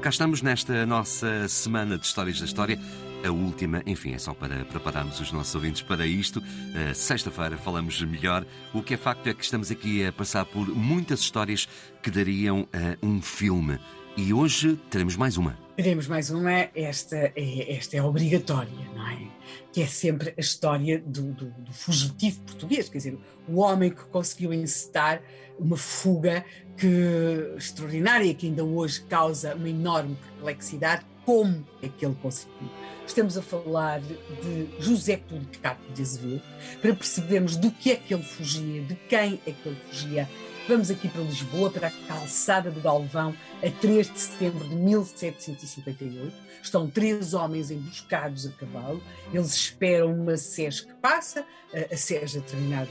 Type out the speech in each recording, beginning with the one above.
Cá estamos nesta nossa semana de Histórias da História. A última, enfim, é só para prepararmos os nossos ouvintes para isto. Uh, Sexta-feira falamos melhor. O que é facto é que estamos aqui a passar por muitas histórias que dariam uh, um filme. E hoje teremos mais uma. Teremos mais uma, esta é, esta é obrigatória, não é? Que é sempre a história do, do, do fugitivo português, quer dizer, o homem que conseguiu encetar uma fuga que, extraordinária, que ainda hoje causa uma enorme perplexidade, como é que ele conseguiu. Estamos a falar de José Policarpo de Azevedo, para percebermos do que é que ele fugia, de quem é que ele fugia, Vamos aqui para Lisboa, para a calçada do Galvão, a 3 de setembro de 1758. Estão três homens emboscados a cavalo. Eles esperam uma SES que passa, a SES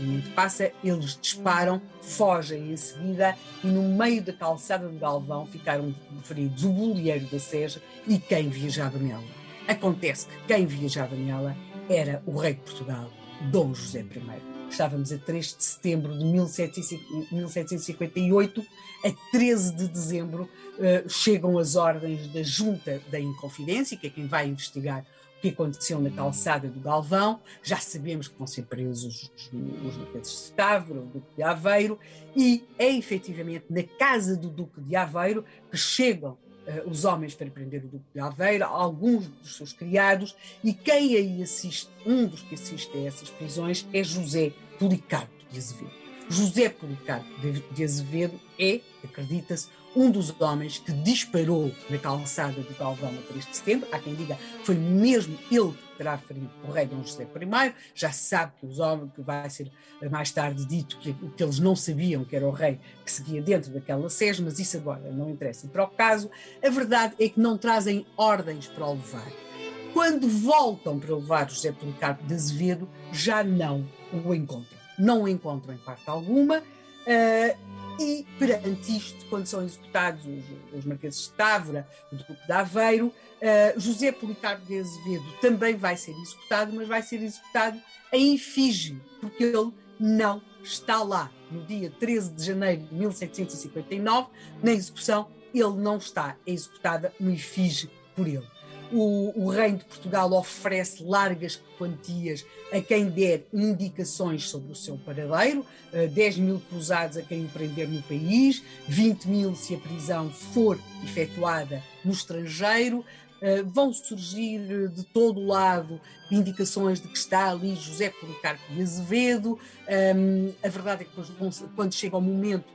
momento passa, eles disparam, fogem em seguida e no meio da calçada do Galvão ficaram feridos o bolieiro da SES e quem viajava nela. Acontece que quem viajava nela era o rei de Portugal, Dom José I. Estávamos a 3 de setembro de 1758, a 13 de dezembro uh, chegam as ordens da Junta da Inconfidência, que é quem vai investigar o que aconteceu na calçada do Galvão. Já sabemos que vão ser presos os, os marqueses de Távora, o Duque de Aveiro, e é efetivamente na casa do Duque de Aveiro que chegam os homens para prender o Duque de Aveiro, alguns dos seus criados, e quem aí assiste, um dos que assiste a essas prisões, é José Policarpo de Azevedo. José Policarpo de Azevedo é, acredita-se, um dos homens que disparou na calçada do Galvão a 3 de setembro. Há quem diga foi mesmo ele que terá ferido o rei Dom José I. Já se sabe que os homens, que vai ser mais tarde dito que, que eles não sabiam que era o rei que seguia dentro daquela sede, mas isso agora não interessa para o caso. A verdade é que não trazem ordens para o levar. Quando voltam para levar José Policarpo de Azevedo, já não o encontram. Não o encontram em parte alguma. Uh, e perante isto, quando são executados os, os Marqueses de Távora, o Duque de Aveiro, uh, José Policarpo de Azevedo também vai ser executado, mas vai ser executado em efígie, porque ele não está lá. No dia 13 de janeiro de 1759, na execução, ele não está. É executada uma efígie por ele o, o Reino de Portugal oferece largas quantias a quem der indicações sobre o seu paradeiro, 10 eh, mil cruzados a quem o prender no país, 20 mil se a prisão for efetuada no estrangeiro. Eh, vão surgir de todo lado indicações de que está ali José Policarpo de Azevedo. A verdade é que depois, quando chega o momento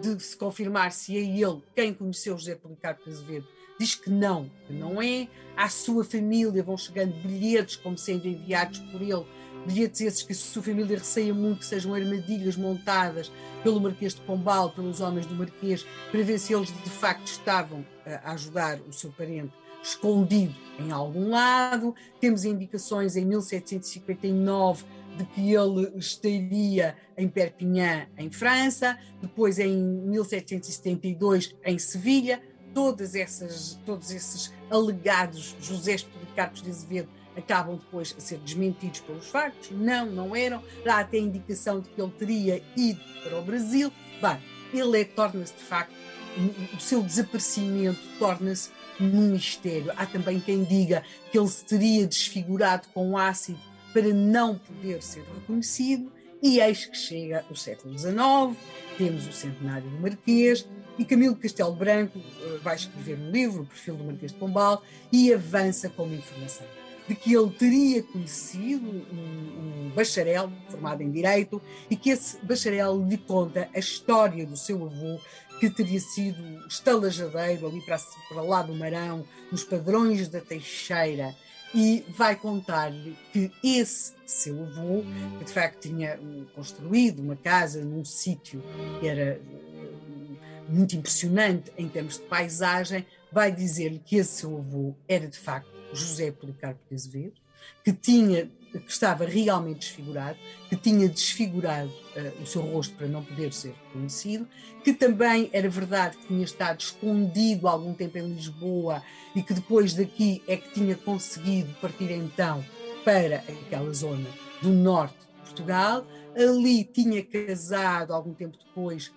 de se confirmar se é ele quem conheceu José Policarpo de Azevedo, diz que não, que não é. À sua família vão chegando bilhetes como sendo enviados por ele, bilhetes esses que a sua família receia muito que sejam armadilhas montadas pelo Marquês de Pombal, pelos homens do Marquês, para ver se eles de facto estavam a ajudar o seu parente escondido em algum lado. Temos indicações em 1759 de que ele estaria em Perpignan, em França, depois em 1772 em Sevilha todas essas, todos esses alegados José Policarpos de Azevedo acabam depois a ser desmentidos pelos factos. Não, não eram. Há até indicação de que ele teria ido para o Brasil. Bem, ele é, torna-se de facto, o seu desaparecimento torna-se num mistério. Há também quem diga que ele se teria desfigurado com ácido para não poder ser reconhecido. E eis que chega o século XIX, temos o centenário do Marquês, e Camilo Castelo Branco uh, vai escrever um livro, o perfil do Marquês de Pombal, e avança com uma informação de que ele teria conhecido um, um, bacharel formado em Direito e que esse bacharel lhe conta a história do seu avô, que teria sido estalajadeiro ali para, para lá do Marão, nos padrões da Teixeira, e vai contar-lhe que esse seu avô, que de facto tinha construído uma casa num sítio que era muito impressionante em termos de paisagem, vai dizer-lhe que esse seu avô era de facto José Policarpo de Azevedo, que tinha que estava realmente desfigurado, que tinha desfigurado uh, o seu rosto para não poder ser reconhecido, que também era verdade que tinha estado escondido algum tempo em Lisboa e que depois daqui é que tinha conseguido partir então para aquela zona do norte de Portugal. Ali tinha casado algum tempo depois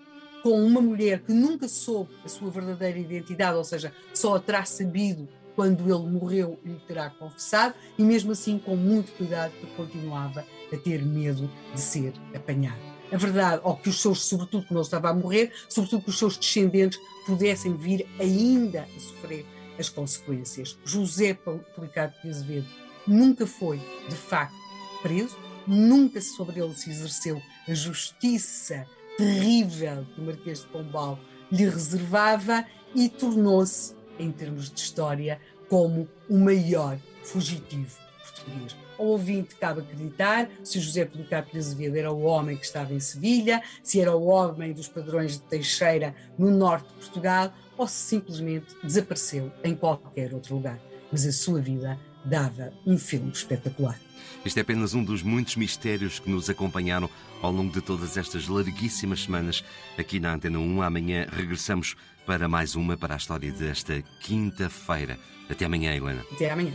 com uma mulher que nunca soube a sua verdadeira identidade, ou seja, só a terá sabido quando ele morreu lhe terá confessado, e mesmo assim com muito cuidado, continuava a ter medo de ser apanhado. A verdade, ou que os seus, sobretudo quando ele estava a morrer, sobretudo que os seus descendentes pudessem vir ainda a sofrer as consequências. José Policarpo de Azevedo nunca foi, de facto, preso, nunca sobre ele se exerceu a justiça terrível que o Marquês de Pombal lhe reservava e tornou-se em termos de história, como o maior fugitivo português. Ao ouvinte cabe acreditar se José Policarpo de Azevedo era o homem que estava em Sevilha, se era o homem dos padrões de Teixeira no norte de Portugal, ou se simplesmente desapareceu em qualquer outro lugar. Mas a sua vida dava um filme espetacular. Este é apenas um dos muitos mistérios que nos acompanharam ao longo de todas estas larguíssimas semanas aqui na Antena 1. Amanhã regressamos para mais uma para a história desta quinta-feira. Até amanhã, Helena. Até amanhã.